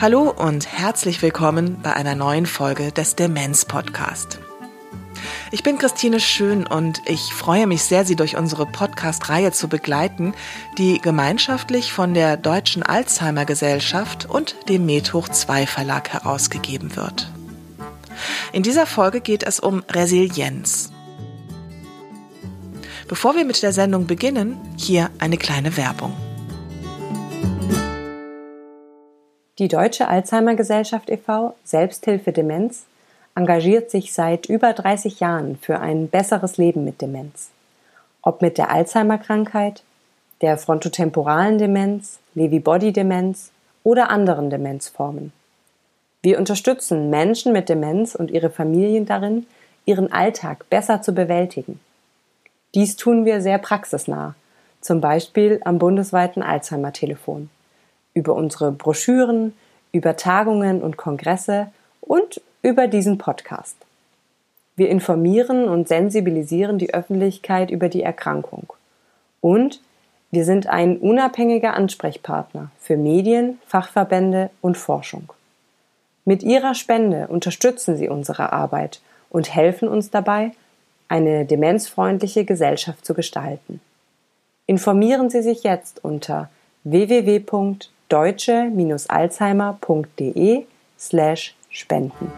Hallo und herzlich willkommen bei einer neuen Folge des Demenz Podcast. Ich bin Christine Schön und ich freue mich sehr, Sie durch unsere Podcast-Reihe zu begleiten, die gemeinschaftlich von der Deutschen Alzheimer Gesellschaft und dem Medhoch 2 Verlag herausgegeben wird. In dieser Folge geht es um Resilienz. Bevor wir mit der Sendung beginnen, hier eine kleine Werbung. Die Deutsche Alzheimer Gesellschaft e.V. Selbsthilfe Demenz engagiert sich seit über 30 Jahren für ein besseres Leben mit Demenz. Ob mit der Alzheimer-Krankheit, der frontotemporalen Demenz, Lewy-Body-Demenz oder anderen Demenzformen. Wir unterstützen Menschen mit Demenz und ihre Familien darin, ihren Alltag besser zu bewältigen. Dies tun wir sehr praxisnah, zum Beispiel am bundesweiten Alzheimer-Telefon über unsere Broschüren, über Tagungen und Kongresse und über diesen Podcast. Wir informieren und sensibilisieren die Öffentlichkeit über die Erkrankung. Und wir sind ein unabhängiger Ansprechpartner für Medien, Fachverbände und Forschung. Mit Ihrer Spende unterstützen Sie unsere Arbeit und helfen uns dabei, eine demenzfreundliche Gesellschaft zu gestalten. Informieren Sie sich jetzt unter www deutsche-alzheimer.de slash spenden.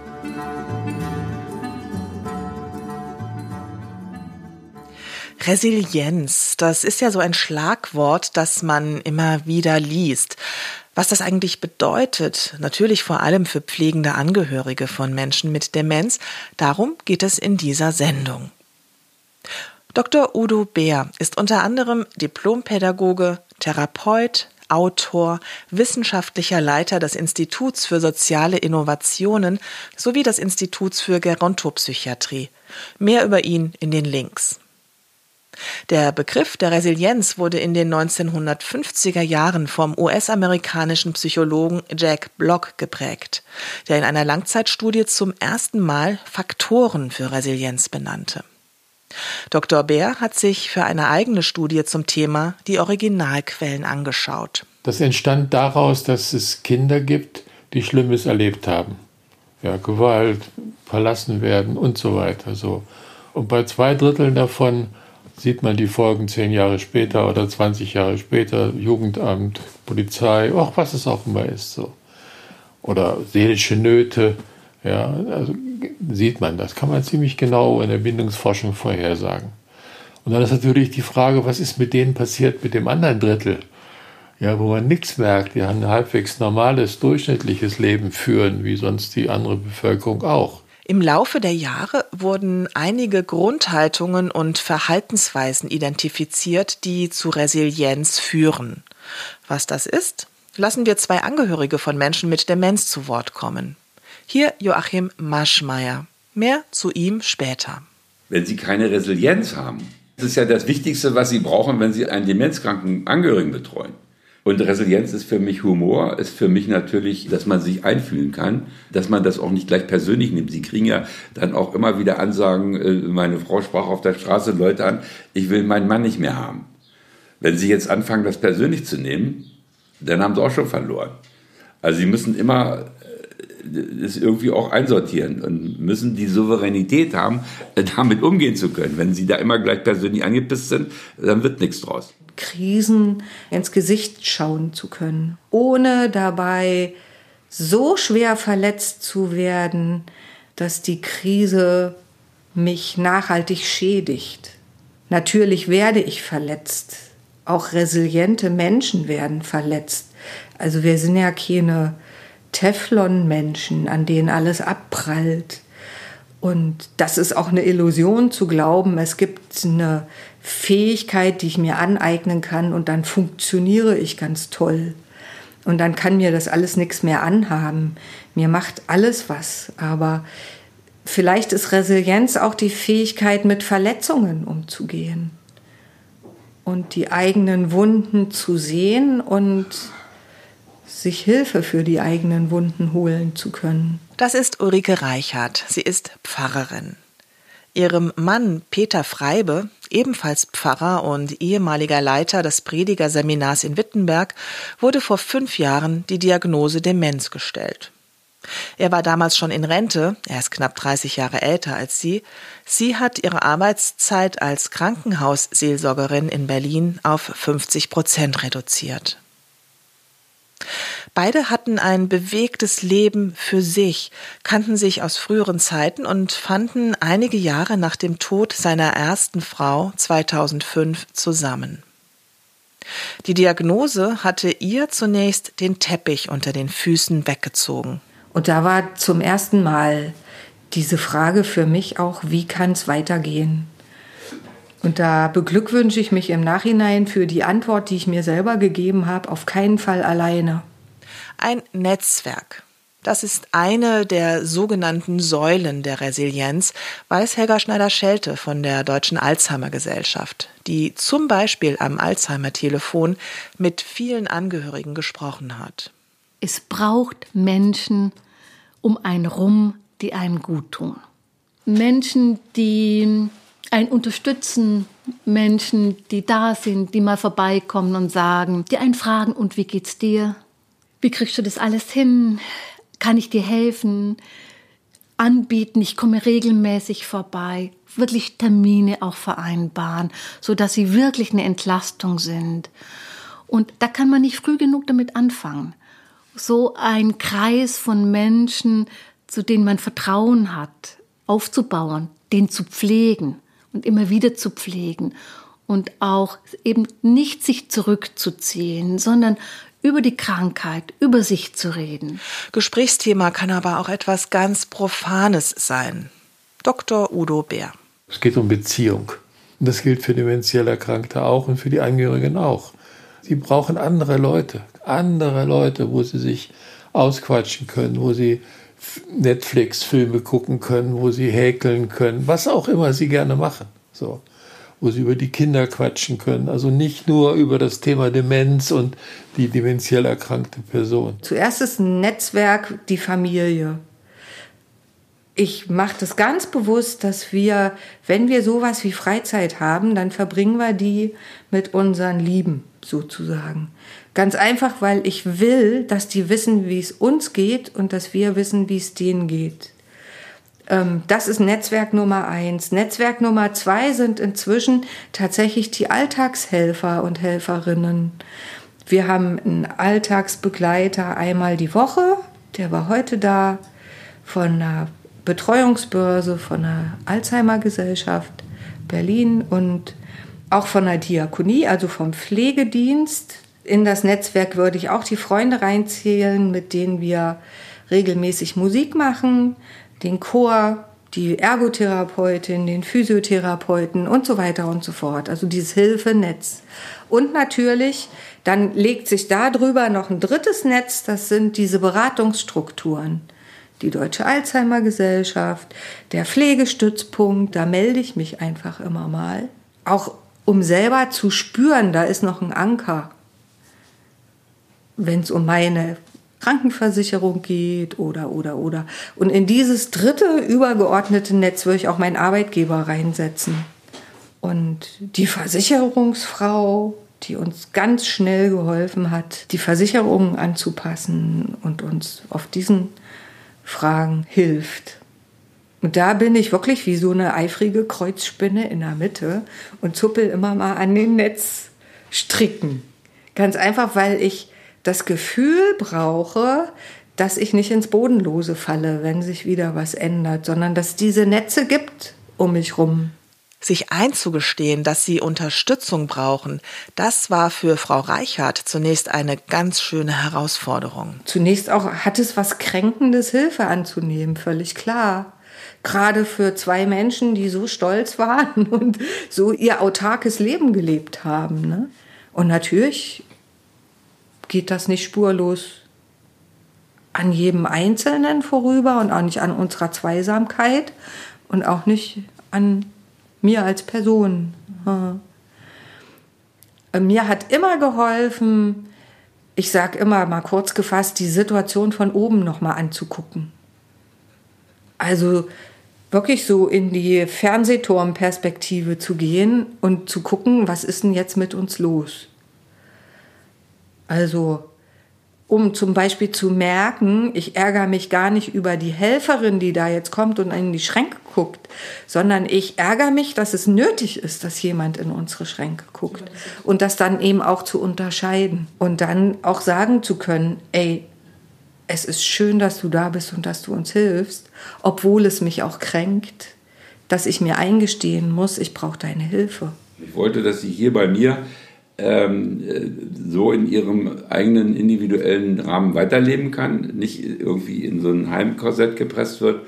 Resilienz, das ist ja so ein Schlagwort, das man immer wieder liest. Was das eigentlich bedeutet, natürlich vor allem für pflegende Angehörige von Menschen mit Demenz, darum geht es in dieser Sendung. Dr. Udo Beer ist unter anderem Diplompädagoge, Therapeut, Autor, wissenschaftlicher Leiter des Instituts für soziale Innovationen sowie des Instituts für Gerontopsychiatrie. Mehr über ihn in den Links. Der Begriff der Resilienz wurde in den 1950er Jahren vom US-amerikanischen Psychologen Jack Block geprägt, der in einer Langzeitstudie zum ersten Mal Faktoren für Resilienz benannte. Dr. Bär hat sich für eine eigene Studie zum Thema die Originalquellen angeschaut. Das entstand daraus, dass es Kinder gibt, die Schlimmes erlebt haben. Ja, Gewalt, verlassen werden und so weiter. So. Und bei zwei Dritteln davon sieht man die Folgen zehn Jahre später oder 20 Jahre später, Jugendamt, Polizei, auch was es auch immer ist. So. Oder seelische Nöte. Ja, also sieht man, das kann man ziemlich genau in der Bindungsforschung vorhersagen. Und dann ist natürlich die Frage, was ist mit denen passiert mit dem anderen Drittel? Ja, wo man nichts merkt, die ein halbwegs normales, durchschnittliches Leben führen, wie sonst die andere Bevölkerung auch. Im Laufe der Jahre wurden einige Grundhaltungen und Verhaltensweisen identifiziert, die zu Resilienz führen. Was das ist, lassen wir zwei Angehörige von Menschen mit Demenz zu Wort kommen. Hier Joachim Maschmeyer. Mehr zu ihm später. Wenn Sie keine Resilienz haben, das ist ja das Wichtigste, was Sie brauchen, wenn Sie einen demenzkranken Angehörigen betreuen. Und Resilienz ist für mich Humor, ist für mich natürlich, dass man sich einfühlen kann, dass man das auch nicht gleich persönlich nimmt. Sie kriegen ja dann auch immer wieder Ansagen, äh, meine Frau sprach auf der Straße Leute an, ich will meinen Mann nicht mehr haben. Wenn Sie jetzt anfangen, das persönlich zu nehmen, dann haben Sie auch schon verloren. Also Sie müssen immer das irgendwie auch einsortieren und müssen die Souveränität haben, äh, damit umgehen zu können. Wenn sie da immer gleich persönlich angepisst sind, dann wird nichts draus. Krisen ins Gesicht schauen zu können, ohne dabei so schwer verletzt zu werden, dass die Krise mich nachhaltig schädigt. Natürlich werde ich verletzt. Auch resiliente Menschen werden verletzt. Also wir sind ja keine Teflon-Menschen, an denen alles abprallt. Und das ist auch eine Illusion zu glauben, es gibt eine Fähigkeit, die ich mir aneignen kann und dann funktioniere ich ganz toll. Und dann kann mir das alles nichts mehr anhaben. Mir macht alles was. Aber vielleicht ist Resilienz auch die Fähigkeit, mit Verletzungen umzugehen. Und die eigenen Wunden zu sehen und sich Hilfe für die eigenen Wunden holen zu können. Das ist Ulrike Reichert. Sie ist Pfarrerin. Ihrem Mann Peter Freibe, ebenfalls Pfarrer und ehemaliger Leiter des Predigerseminars in Wittenberg, wurde vor fünf Jahren die Diagnose Demenz gestellt. Er war damals schon in Rente, er ist knapp 30 Jahre älter als sie. Sie hat ihre Arbeitszeit als Krankenhausseelsorgerin in Berlin auf 50 Prozent reduziert. Beide hatten ein bewegtes Leben für sich, kannten sich aus früheren Zeiten und fanden einige Jahre nach dem Tod seiner ersten Frau 2005 zusammen. Die Diagnose hatte ihr zunächst den Teppich unter den Füßen weggezogen. Und da war zum ersten Mal diese Frage für mich auch, wie kann es weitergehen? Und da beglückwünsche ich mich im Nachhinein für die Antwort, die ich mir selber gegeben habe, auf keinen Fall alleine. Ein Netzwerk. Das ist eine der sogenannten Säulen der Resilienz, weiß Helga Schneider-Schelte von der Deutschen Alzheimer Gesellschaft, die zum Beispiel am Alzheimer-Telefon mit vielen Angehörigen gesprochen hat. Es braucht Menschen um einen rum, die einem gut tun. Menschen, die einen unterstützen, Menschen, die da sind, die mal vorbeikommen und sagen, die einen fragen, und wie geht's dir? Wie kriegst du das alles hin? Kann ich dir helfen? Anbieten, ich komme regelmäßig vorbei, wirklich Termine auch vereinbaren, so dass sie wirklich eine Entlastung sind. Und da kann man nicht früh genug damit anfangen. So ein Kreis von Menschen, zu denen man Vertrauen hat, aufzubauen, den zu pflegen und immer wieder zu pflegen und auch eben nicht sich zurückzuziehen, sondern über die Krankheit, über sich zu reden. Gesprächsthema kann aber auch etwas ganz Profanes sein. Dr. Udo Bär. Es geht um Beziehung. Und das gilt für dementiell Erkrankte auch und für die Angehörigen auch. Sie brauchen andere Leute, andere Leute, wo sie sich ausquatschen können, wo sie Netflix-Filme gucken können, wo sie häkeln können, was auch immer sie gerne machen. So wo sie über die Kinder quatschen können. Also nicht nur über das Thema Demenz und die dementiell erkrankte Person. Zuerst ist ein Netzwerk die Familie. Ich mache das ganz bewusst, dass wir, wenn wir sowas wie Freizeit haben, dann verbringen wir die mit unseren Lieben sozusagen. Ganz einfach, weil ich will, dass die wissen, wie es uns geht und dass wir wissen, wie es denen geht. Ähm, das ist Netzwerk Nummer eins. Netzwerk Nummer zwei sind inzwischen tatsächlich die Alltagshelfer und Helferinnen. Wir haben einen Alltagsbegleiter einmal die Woche, der war heute da, von einer Betreuungsbörse, von einer Alzheimer-Gesellschaft Berlin und auch von der Diakonie, also vom Pflegedienst. In das Netzwerk würde ich auch die Freunde reinzählen, mit denen wir regelmäßig Musik machen den Chor, die Ergotherapeutin, den Physiotherapeuten und so weiter und so fort. Also dieses Hilfenetz. Und natürlich, dann legt sich darüber noch ein drittes Netz, das sind diese Beratungsstrukturen. Die Deutsche Alzheimer Gesellschaft, der Pflegestützpunkt, da melde ich mich einfach immer mal. Auch um selber zu spüren, da ist noch ein Anker. Wenn es um meine Krankenversicherung geht oder, oder, oder. Und in dieses dritte übergeordnete Netz würde ich auch meinen Arbeitgeber reinsetzen. Und die Versicherungsfrau, die uns ganz schnell geholfen hat, die Versicherungen anzupassen und uns auf diesen Fragen hilft. Und da bin ich wirklich wie so eine eifrige Kreuzspinne in der Mitte und zuppel immer mal an den Netzstricken. Ganz einfach, weil ich das Gefühl brauche, dass ich nicht ins Bodenlose falle, wenn sich wieder was ändert, sondern dass es diese Netze gibt um mich rum. Sich einzugestehen, dass sie Unterstützung brauchen, das war für Frau Reichert zunächst eine ganz schöne Herausforderung. Zunächst auch hat es was Kränkendes, Hilfe anzunehmen, völlig klar. Gerade für zwei Menschen, die so stolz waren und so ihr autarkes Leben gelebt haben. Ne? Und natürlich geht das nicht spurlos an jedem Einzelnen vorüber und auch nicht an unserer Zweisamkeit und auch nicht an mir als Person. Mir hat immer geholfen, ich sage immer mal kurz gefasst, die Situation von oben nochmal anzugucken. Also wirklich so in die Fernsehturmperspektive zu gehen und zu gucken, was ist denn jetzt mit uns los? Also, um zum Beispiel zu merken, ich ärgere mich gar nicht über die Helferin, die da jetzt kommt und in die Schränke guckt, sondern ich ärgere mich, dass es nötig ist, dass jemand in unsere Schränke guckt und das dann eben auch zu unterscheiden und dann auch sagen zu können, ey, es ist schön, dass du da bist und dass du uns hilfst, obwohl es mich auch kränkt, dass ich mir eingestehen muss, ich brauche deine Hilfe. Ich wollte, dass sie hier bei mir so in ihrem eigenen individuellen Rahmen weiterleben kann, nicht irgendwie in so ein Heimkorsett gepresst wird.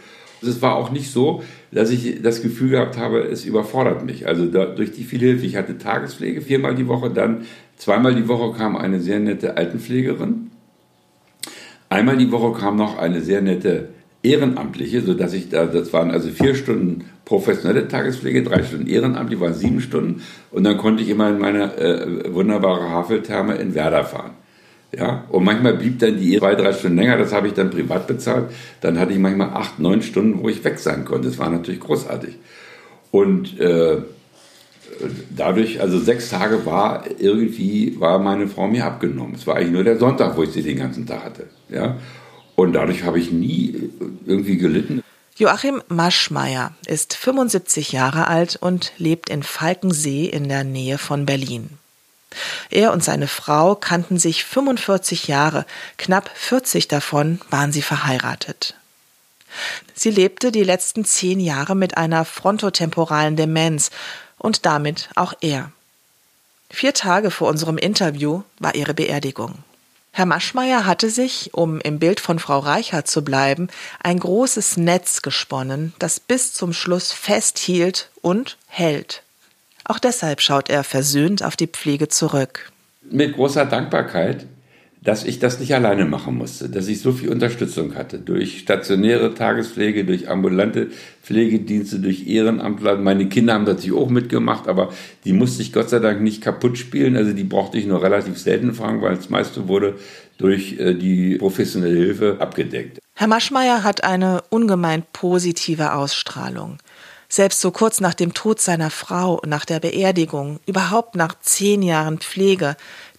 Es war auch nicht so, dass ich das Gefühl gehabt habe, es überfordert mich. Also da, durch die viele Hilfe, ich hatte Tagespflege viermal die Woche, dann zweimal die Woche kam eine sehr nette Altenpflegerin Einmal die Woche kam noch eine sehr nette Ehrenamtliche, sodass ich da, das waren also vier Stunden professionelle Tagespflege, drei Stunden ehrenamtlich, waren sieben Stunden und dann konnte ich immer in meine äh, wunderbare Haveltherme in Werder fahren. Ja, und manchmal blieb dann die zwei, drei Stunden länger, das habe ich dann privat bezahlt. Dann hatte ich manchmal acht, neun Stunden, wo ich weg sein konnte. Das war natürlich großartig. Und äh, dadurch, also sechs Tage war irgendwie, war meine Frau mir abgenommen. Es war eigentlich nur der Sonntag, wo ich sie den ganzen Tag hatte. Ja? Und dadurch habe ich nie irgendwie gelitten. Joachim Maschmeyer ist 75 Jahre alt und lebt in Falkensee in der Nähe von Berlin. Er und seine Frau kannten sich 45 Jahre, knapp 40 davon waren sie verheiratet. Sie lebte die letzten zehn Jahre mit einer frontotemporalen Demenz und damit auch er. Vier Tage vor unserem Interview war ihre Beerdigung. Herr Maschmeyer hatte sich, um im Bild von Frau Reichert zu bleiben, ein großes Netz gesponnen, das bis zum Schluss festhielt und hält. Auch deshalb schaut er versöhnt auf die Pflege zurück. Mit großer Dankbarkeit, dass ich das nicht alleine machen musste, dass ich so viel Unterstützung hatte durch stationäre Tagespflege, durch ambulante Pflegedienste, durch Ehrenamtler. Meine Kinder haben natürlich auch mitgemacht, aber die musste ich Gott sei Dank nicht kaputt spielen. Also die brauchte ich nur relativ selten fragen, weil das meiste wurde durch äh, die professionelle Hilfe abgedeckt. Herr Maschmeyer hat eine ungemein positive Ausstrahlung. Selbst so kurz nach dem Tod seiner Frau, nach der Beerdigung, überhaupt nach zehn Jahren Pflege,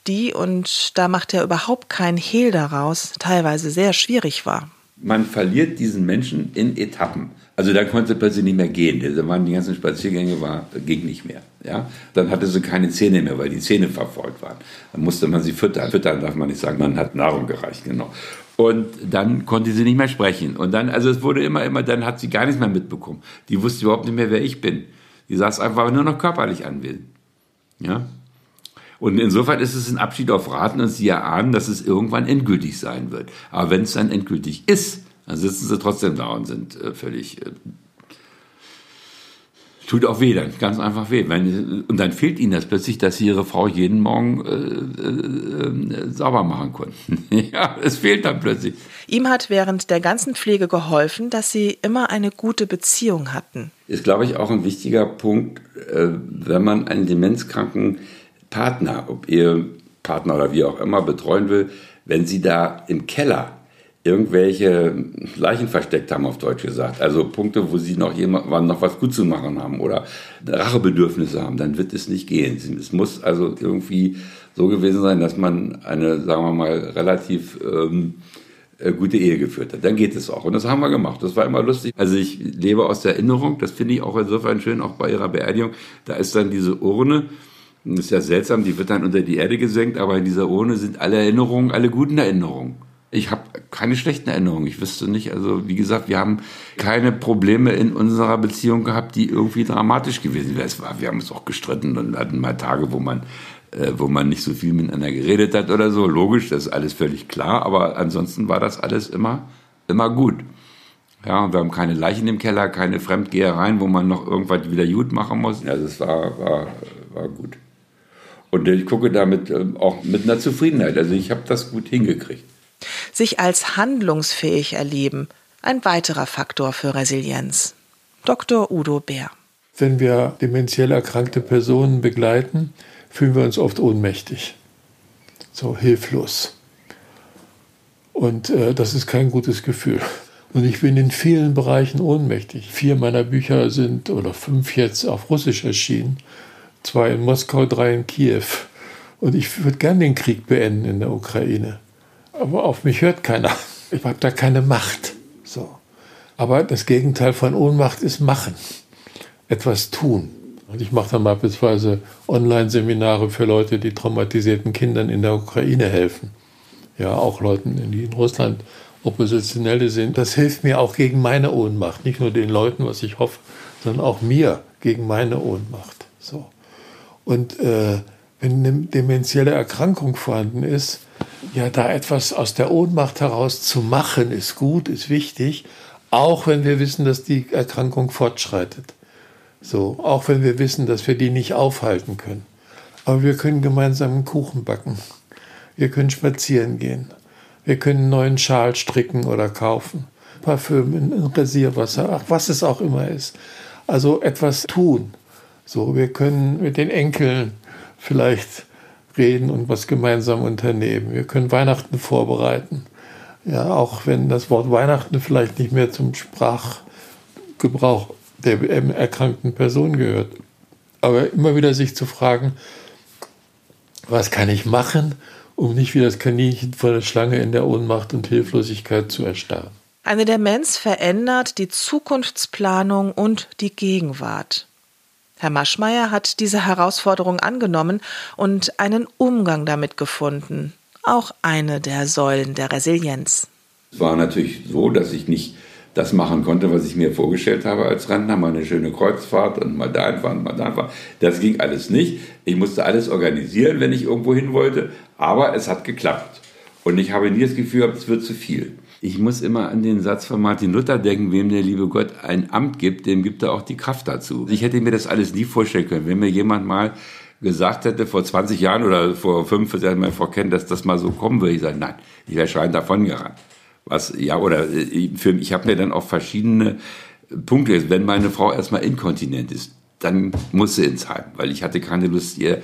die, und da macht er überhaupt keinen Hehl daraus, teilweise sehr schwierig war. Man verliert diesen Menschen in Etappen. Also da konnte sie plötzlich nicht mehr gehen. Da waren die ganzen Spaziergänge, war, ging nicht mehr. Ja? Dann hatte sie keine Zähne mehr, weil die Zähne verfolgt waren. Dann musste man sie füttern. Füttern darf man nicht sagen, man hat Nahrung gereicht, genau. Und dann konnte sie nicht mehr sprechen. Und dann, also es wurde immer, immer, dann hat sie gar nichts mehr mitbekommen. Die wusste überhaupt nicht mehr, wer ich bin. Die saß einfach nur noch körperlich anwesend. Ja? Und insofern ist es ein Abschied auf Raten und Sie erahnen, dass es irgendwann endgültig sein wird. Aber wenn es dann endgültig ist, dann sitzen Sie trotzdem da und sind äh, völlig. Äh, tut auch weh, dann ganz einfach weh. Wenn, und dann fehlt Ihnen das plötzlich, dass Sie Ihre Frau jeden Morgen äh, äh, äh sauber machen konnten. ja, es fehlt dann plötzlich. Ihm hat während der ganzen Pflege geholfen, dass Sie immer eine gute Beziehung hatten. Ist, glaube ich, auch ein wichtiger Punkt, äh, wenn man einen Demenzkranken Partner, ob Ehepartner oder wie auch immer, betreuen will, wenn sie da im Keller irgendwelche Leichen versteckt haben, auf Deutsch gesagt. Also Punkte, wo sie noch jemandem noch was gut zu machen haben oder Rachebedürfnisse haben, dann wird es nicht gehen. Es muss also irgendwie so gewesen sein, dass man eine, sagen wir mal, relativ ähm, äh, gute Ehe geführt hat. Dann geht es auch. Und das haben wir gemacht. Das war immer lustig. Also ich lebe aus der Erinnerung, das finde ich auch insofern schön, auch bei ihrer Beerdigung. Da ist dann diese Urne das ist ja seltsam, die wird dann unter die Erde gesenkt, aber in dieser Urne sind alle Erinnerungen, alle guten Erinnerungen. Ich habe keine schlechten Erinnerungen. Ich wüsste nicht, also wie gesagt, wir haben keine Probleme in unserer Beziehung gehabt, die irgendwie dramatisch gewesen wären. Wir haben uns auch gestritten und hatten mal Tage, wo man, äh, wo man nicht so viel miteinander geredet hat oder so. Logisch, das ist alles völlig klar, aber ansonsten war das alles immer, immer gut. Ja, wir haben keine Leichen im Keller, keine Fremdgehereien, wo man noch irgendwas wieder gut machen muss. Ja, das war, war, war gut. Und ich gucke damit ähm, auch mit einer Zufriedenheit. Also ich habe das gut hingekriegt. Sich als handlungsfähig erleben, ein weiterer Faktor für Resilienz. Dr. Udo Bär. Wenn wir dementiell erkrankte Personen begleiten, fühlen wir uns oft ohnmächtig, so hilflos. Und äh, das ist kein gutes Gefühl. Und ich bin in vielen Bereichen ohnmächtig. Vier meiner Bücher sind, oder fünf jetzt, auf Russisch erschienen. Zwei in Moskau, drei in Kiew. Und ich würde gern den Krieg beenden in der Ukraine. Aber auf mich hört keiner. Ich habe da keine Macht. So. Aber das Gegenteil von Ohnmacht ist machen. Etwas tun. Und ich mache dann beispielsweise Online-Seminare für Leute, die traumatisierten Kindern in der Ukraine helfen. Ja, auch Leuten, die in Russland Oppositionelle sind. Das hilft mir auch gegen meine Ohnmacht. Nicht nur den Leuten, was ich hoffe, sondern auch mir gegen meine Ohnmacht. So. Und äh, wenn eine dementielle Erkrankung vorhanden ist, ja, da etwas aus der Ohnmacht heraus zu machen, ist gut, ist wichtig, auch wenn wir wissen, dass die Erkrankung fortschreitet. So, auch wenn wir wissen, dass wir die nicht aufhalten können. Aber wir können gemeinsam einen Kuchen backen. Wir können spazieren gehen. Wir können einen neuen Schal stricken oder kaufen. Parfüm in, Rasierwasser, ach, was es auch immer ist. Also etwas tun. So, wir können mit den Enkeln vielleicht reden und was gemeinsam unternehmen. Wir können Weihnachten vorbereiten. Ja, auch wenn das Wort Weihnachten vielleicht nicht mehr zum Sprachgebrauch der erkrankten Person gehört. Aber immer wieder sich zu fragen, was kann ich machen, um nicht wie das Kaninchen vor der Schlange in der Ohnmacht und Hilflosigkeit zu erstarren. Eine Demenz verändert die Zukunftsplanung und die Gegenwart. Herr Maschmeyer hat diese Herausforderung angenommen und einen Umgang damit gefunden. Auch eine der Säulen der Resilienz. Es war natürlich so, dass ich nicht das machen konnte, was ich mir vorgestellt habe als Rentner, mal eine schöne Kreuzfahrt und mal da fahren, mal da fahren. Das ging alles nicht. Ich musste alles organisieren, wenn ich irgendwo hin wollte, aber es hat geklappt. Und ich habe nie das Gefühl gehabt, es wird zu viel. Ich muss immer an den Satz von Martin Luther denken, wem der liebe Gott ein Amt gibt, dem gibt er auch die Kraft dazu. Ich hätte mir das alles nie vorstellen können, wenn mir jemand mal gesagt hätte, vor 20 Jahren oder vor 5, Jahren mal vorkennen, dass das mal so kommen würde, ich sage, nein, ich wäre schreiend davon gerannt. Was, ja, oder äh, für, ich habe mir dann auch verschiedene Punkte, wenn meine Frau erstmal inkontinent ist, dann muss sie ins Heim, weil ich hatte keine Lust, ihr,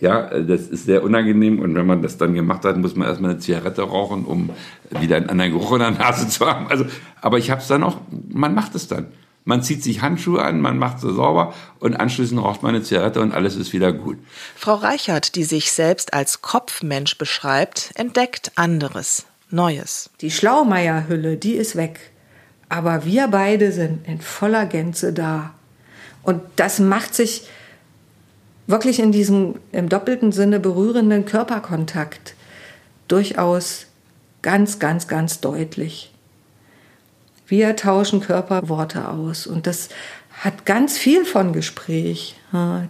ja, das ist sehr unangenehm und wenn man das dann gemacht hat, muss man erstmal eine Zigarette rauchen, um wieder einen anderen Geruch in der Nase zu haben. Also, aber ich habe es dann auch, man macht es dann. Man zieht sich Handschuhe an, man macht sie sauber und anschließend raucht man eine Zigarette und alles ist wieder gut. Frau Reichert, die sich selbst als Kopfmensch beschreibt, entdeckt anderes. Neues. Die Schlaumeierhülle, die ist weg. Aber wir beide sind in voller Gänze da. Und das macht sich wirklich in diesem im doppelten Sinne berührenden Körperkontakt durchaus ganz, ganz, ganz deutlich. Wir tauschen Körperworte aus und das hat ganz viel von Gespräch,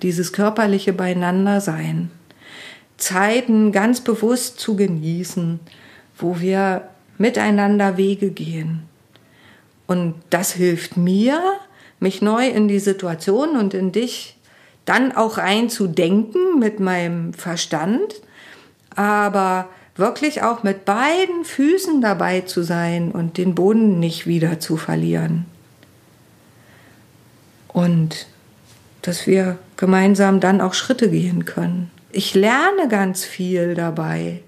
dieses körperliche Beieinandersein. Zeiten ganz bewusst zu genießen, wo wir miteinander Wege gehen. Und das hilft mir, mich neu in die Situation und in dich dann auch einzudenken mit meinem Verstand, aber wirklich auch mit beiden Füßen dabei zu sein und den Boden nicht wieder zu verlieren. Und dass wir gemeinsam dann auch Schritte gehen können. Ich lerne ganz viel dabei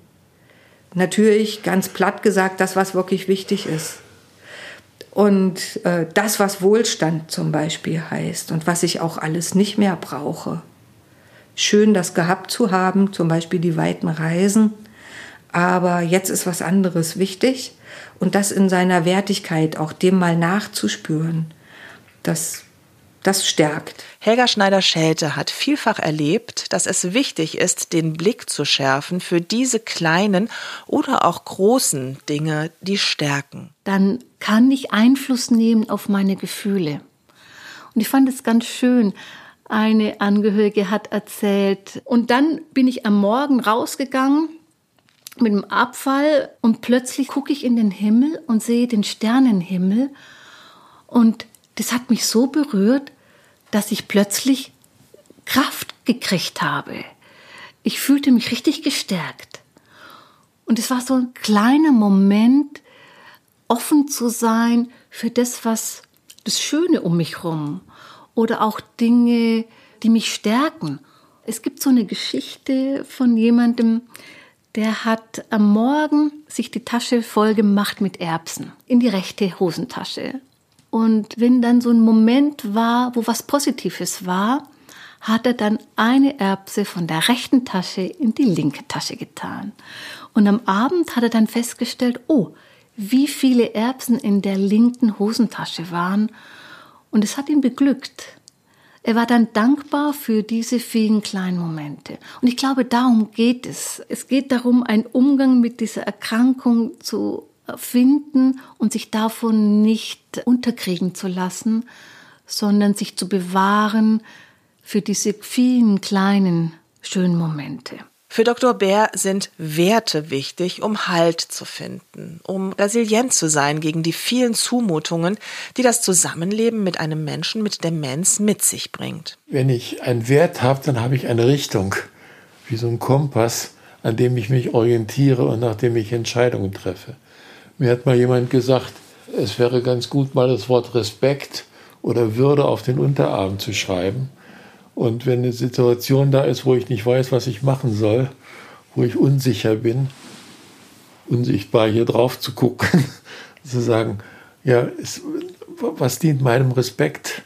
natürlich ganz platt gesagt das, was wirklich wichtig ist. Und äh, das, was Wohlstand zum Beispiel heißt und was ich auch alles nicht mehr brauche. Schön, das gehabt zu haben, zum Beispiel die weiten Reisen. Aber jetzt ist was anderes wichtig und das in seiner Wertigkeit auch dem mal nachzuspüren. Das das stärkt. Helga Schneider-Schelte hat vielfach erlebt, dass es wichtig ist, den Blick zu schärfen für diese kleinen oder auch großen Dinge, die stärken. Dann kann ich Einfluss nehmen auf meine Gefühle. Und ich fand es ganz schön. Eine Angehörige hat erzählt, und dann bin ich am Morgen rausgegangen mit dem Abfall und plötzlich gucke ich in den Himmel und sehe den Sternenhimmel und das hat mich so berührt, dass ich plötzlich Kraft gekriegt habe. Ich fühlte mich richtig gestärkt. Und es war so ein kleiner Moment, offen zu sein für das, was das Schöne um mich herum oder auch Dinge, die mich stärken. Es gibt so eine Geschichte von jemandem, der hat am Morgen sich die Tasche voll gemacht mit Erbsen in die rechte Hosentasche. Und wenn dann so ein Moment war, wo was Positives war, hat er dann eine Erbse von der rechten Tasche in die linke Tasche getan. Und am Abend hat er dann festgestellt, oh, wie viele Erbsen in der linken Hosentasche waren. Und es hat ihn beglückt. Er war dann dankbar für diese vielen kleinen Momente. Und ich glaube, darum geht es. Es geht darum, einen Umgang mit dieser Erkrankung zu finden und sich davon nicht unterkriegen zu lassen, sondern sich zu bewahren für diese vielen kleinen schönen Momente. Für Dr. Bär sind Werte wichtig, um Halt zu finden, um resilient zu sein gegen die vielen Zumutungen, die das Zusammenleben mit einem Menschen mit Demenz mit sich bringt. Wenn ich einen Wert habe, dann habe ich eine Richtung, wie so ein Kompass, an dem ich mich orientiere und nach dem ich Entscheidungen treffe. Mir hat mal jemand gesagt, es wäre ganz gut, mal das Wort Respekt oder Würde auf den Unterarm zu schreiben und wenn eine Situation da ist, wo ich nicht weiß, was ich machen soll, wo ich unsicher bin, unsichtbar hier drauf zu gucken, zu sagen, ja, ist, was dient meinem Respekt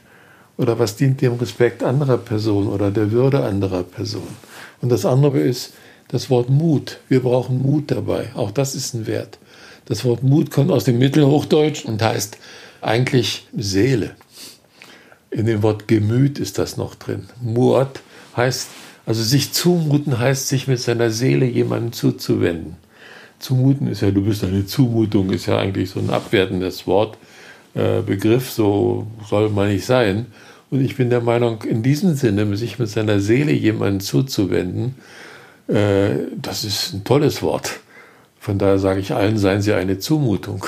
oder was dient dem Respekt anderer Personen oder der Würde anderer Personen. Und das andere ist das Wort Mut. Wir brauchen Mut dabei. Auch das ist ein Wert. Das Wort Mut kommt aus dem Mittelhochdeutsch und heißt eigentlich Seele. In dem Wort Gemüt ist das noch drin. Mut heißt, also sich zumuten heißt, sich mit seiner Seele jemandem zuzuwenden. Zumuten ist ja, du bist eine Zumutung, ist ja eigentlich so ein abwertendes Wort, äh, Begriff, so soll man nicht sein. Und ich bin der Meinung, in diesem Sinne, sich mit seiner Seele jemandem zuzuwenden, äh, das ist ein tolles Wort. Von daher sage ich allen, seien Sie eine Zumutung.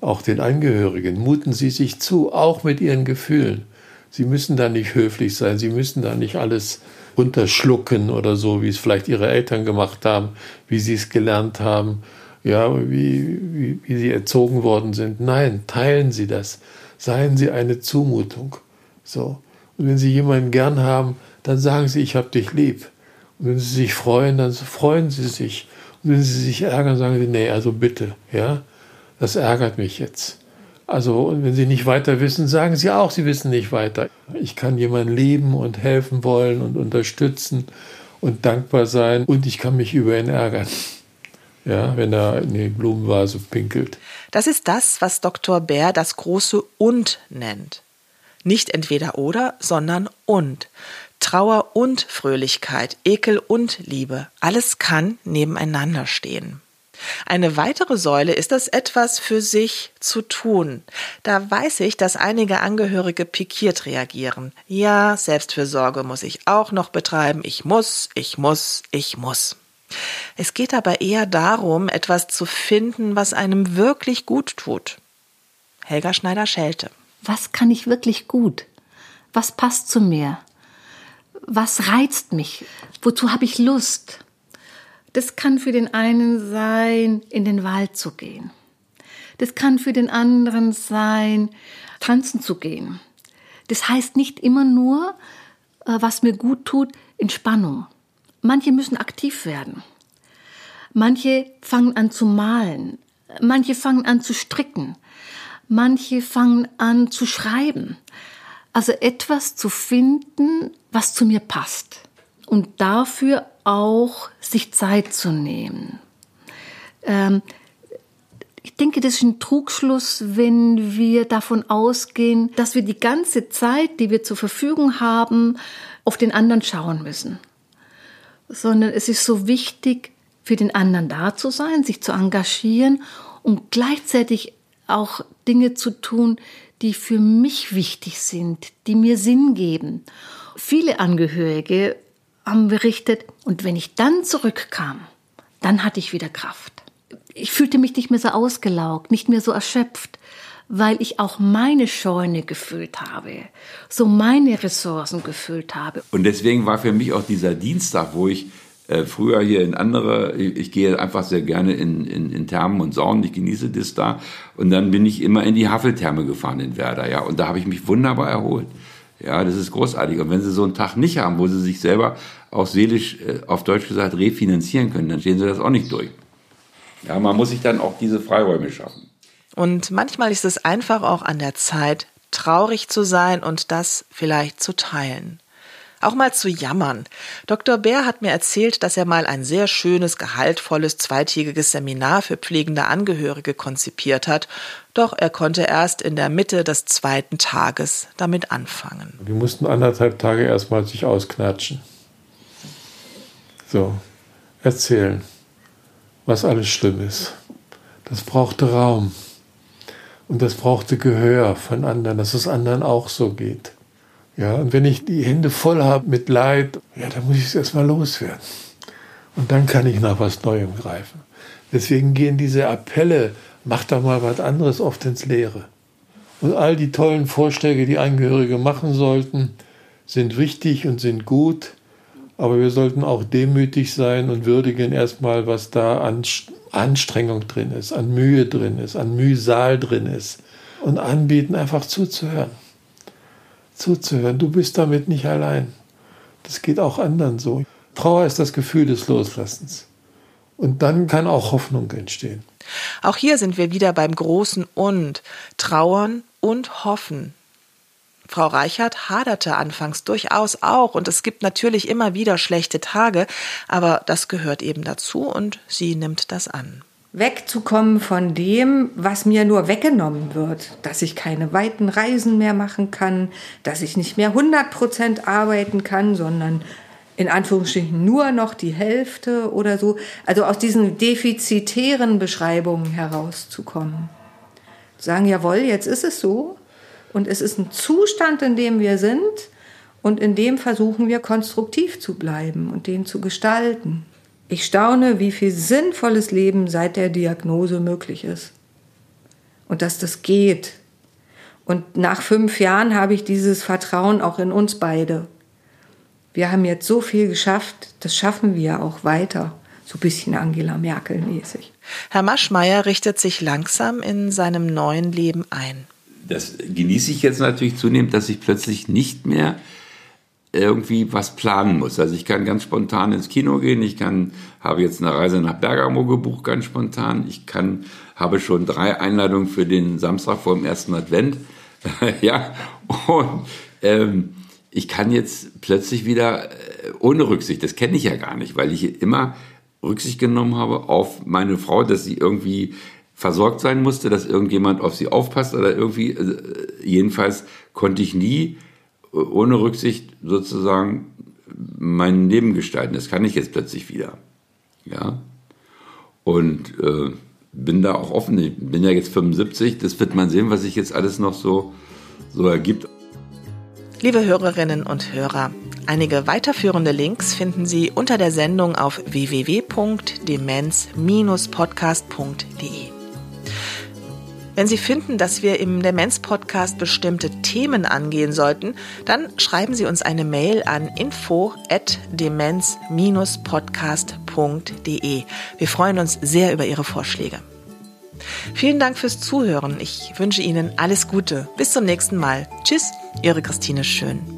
Auch den Angehörigen, muten Sie sich zu, auch mit Ihren Gefühlen. Sie müssen da nicht höflich sein, Sie müssen da nicht alles runterschlucken oder so, wie es vielleicht Ihre Eltern gemacht haben, wie Sie es gelernt haben, ja, wie, wie, wie Sie erzogen worden sind. Nein, teilen Sie das. Seien Sie eine Zumutung. So. Und wenn Sie jemanden gern haben, dann sagen Sie, ich habe dich lieb. Und wenn Sie sich freuen, dann freuen Sie sich. Und wenn Sie sich ärgern, sagen Sie, nee, also bitte, ja, das ärgert mich jetzt. Also, wenn Sie nicht weiter wissen, sagen Sie auch, Sie wissen nicht weiter. Ich kann jemanden lieben und helfen wollen und unterstützen und dankbar sein und ich kann mich über ihn ärgern. Ja, wenn er in die Blumenvase pinkelt. Das ist das, was Dr. Bär das große Und nennt. Nicht entweder oder, sondern und. Trauer und Fröhlichkeit, Ekel und Liebe, alles kann nebeneinander stehen. Eine weitere Säule ist es, etwas für sich zu tun. Da weiß ich, dass einige Angehörige pikiert reagieren. Ja, Selbstfürsorge muss ich auch noch betreiben. Ich muss, ich muss, ich muss. Es geht aber eher darum, etwas zu finden, was einem wirklich gut tut. Helga Schneider-Schelte. Was kann ich wirklich gut? Was passt zu mir? Was reizt mich? Wozu habe ich Lust? Das kann für den einen sein, in den Wald zu gehen. Das kann für den anderen sein, tanzen zu gehen. Das heißt nicht immer nur, äh, was mir gut tut, Entspannung. Manche müssen aktiv werden. Manche fangen an zu malen. Manche fangen an zu stricken. Manche fangen an zu schreiben. Also etwas zu finden, was zu mir passt. Und dafür auch sich Zeit zu nehmen. Ähm, ich denke, das ist ein Trugschluss, wenn wir davon ausgehen, dass wir die ganze Zeit, die wir zur Verfügung haben, auf den anderen schauen müssen. Sondern es ist so wichtig, für den anderen da zu sein, sich zu engagieren und gleichzeitig auch Dinge zu tun, die für mich wichtig sind, die mir Sinn geben. Viele Angehörige haben berichtet, und wenn ich dann zurückkam, dann hatte ich wieder Kraft. Ich fühlte mich nicht mehr so ausgelaugt, nicht mehr so erschöpft, weil ich auch meine Scheune gefüllt habe, so meine Ressourcen gefüllt habe. Und deswegen war für mich auch dieser Dienstag, wo ich äh, früher hier in andere, ich, ich, gehe einfach sehr gerne in, in, in Thermen und Saunen, ich genieße das da. Und dann bin ich immer in die Haveltherme gefahren in Werder, ja. Und da habe ich mich wunderbar erholt. Ja, das ist großartig. Und wenn sie so einen Tag nicht haben, wo sie sich selber auch seelisch, äh, auf Deutsch gesagt, refinanzieren können, dann stehen sie das auch nicht durch. Ja, man muss sich dann auch diese Freiräume schaffen. Und manchmal ist es einfach auch an der Zeit, traurig zu sein und das vielleicht zu teilen. Auch mal zu jammern. Dr. Bär hat mir erzählt, dass er mal ein sehr schönes, gehaltvolles, zweitägiges Seminar für pflegende Angehörige konzipiert hat. Doch er konnte erst in der Mitte des zweiten Tages damit anfangen. Wir mussten anderthalb Tage erstmal sich ausknatschen. So, erzählen, was alles schlimm ist. Das brauchte Raum. Und das brauchte Gehör von anderen, dass es anderen auch so geht. Ja, und wenn ich die Hände voll habe mit Leid, ja, dann muss ich es erstmal loswerden. Und dann kann ich nach was Neuem greifen. Deswegen gehen diese Appelle, mach doch mal was anderes, oft ins Leere. Und all die tollen Vorschläge, die Angehörige machen sollten, sind wichtig und sind gut. Aber wir sollten auch demütig sein und würdigen erstmal, was da an Anstrengung drin ist, an Mühe drin ist, an Mühsal drin ist. Und anbieten, einfach zuzuhören zuzuhören. Du bist damit nicht allein. Das geht auch anderen so. Trauer ist das Gefühl des Loslassens. Und dann kann auch Hoffnung entstehen. Auch hier sind wir wieder beim großen Und. Trauern und hoffen. Frau Reichert haderte anfangs durchaus auch und es gibt natürlich immer wieder schlechte Tage, aber das gehört eben dazu und sie nimmt das an wegzukommen von dem, was mir nur weggenommen wird, dass ich keine weiten Reisen mehr machen kann, dass ich nicht mehr 100 Prozent arbeiten kann, sondern in Anführungsstrichen nur noch die Hälfte oder so. Also aus diesen defizitären Beschreibungen herauszukommen. Sagen, jawohl, jetzt ist es so und es ist ein Zustand, in dem wir sind und in dem versuchen wir konstruktiv zu bleiben und den zu gestalten. Ich staune, wie viel sinnvolles Leben seit der Diagnose möglich ist. Und dass das geht. Und nach fünf Jahren habe ich dieses Vertrauen auch in uns beide. Wir haben jetzt so viel geschafft, das schaffen wir auch weiter. So ein bisschen Angela Merkel mäßig. Herr Maschmeyer richtet sich langsam in seinem neuen Leben ein. Das genieße ich jetzt natürlich zunehmend, dass ich plötzlich nicht mehr irgendwie was planen muss. Also ich kann ganz spontan ins Kino gehen, ich kann, habe jetzt eine Reise nach Bergamo gebucht, ganz spontan. Ich kann, habe schon drei Einladungen für den Samstag vor dem ersten Advent. ja, und ähm, ich kann jetzt plötzlich wieder äh, ohne Rücksicht, das kenne ich ja gar nicht, weil ich immer Rücksicht genommen habe auf meine Frau, dass sie irgendwie versorgt sein musste, dass irgendjemand auf sie aufpasst oder irgendwie, äh, jedenfalls konnte ich nie ohne Rücksicht sozusagen mein Leben gestalten. Das kann ich jetzt plötzlich wieder. Ja. Und äh, bin da auch offen. Ich bin ja jetzt 75. Das wird man sehen, was sich jetzt alles noch so, so ergibt. Liebe Hörerinnen und Hörer, einige weiterführende Links finden Sie unter der Sendung auf www.demenz-podcast.de. Wenn Sie finden, dass wir im Demenz-Podcast bestimmte Themen angehen sollten, dann schreiben Sie uns eine Mail an info@demenz-podcast.de. Wir freuen uns sehr über Ihre Vorschläge. Vielen Dank fürs Zuhören. Ich wünsche Ihnen alles Gute. Bis zum nächsten Mal. Tschüss, Ihre Christine Schön.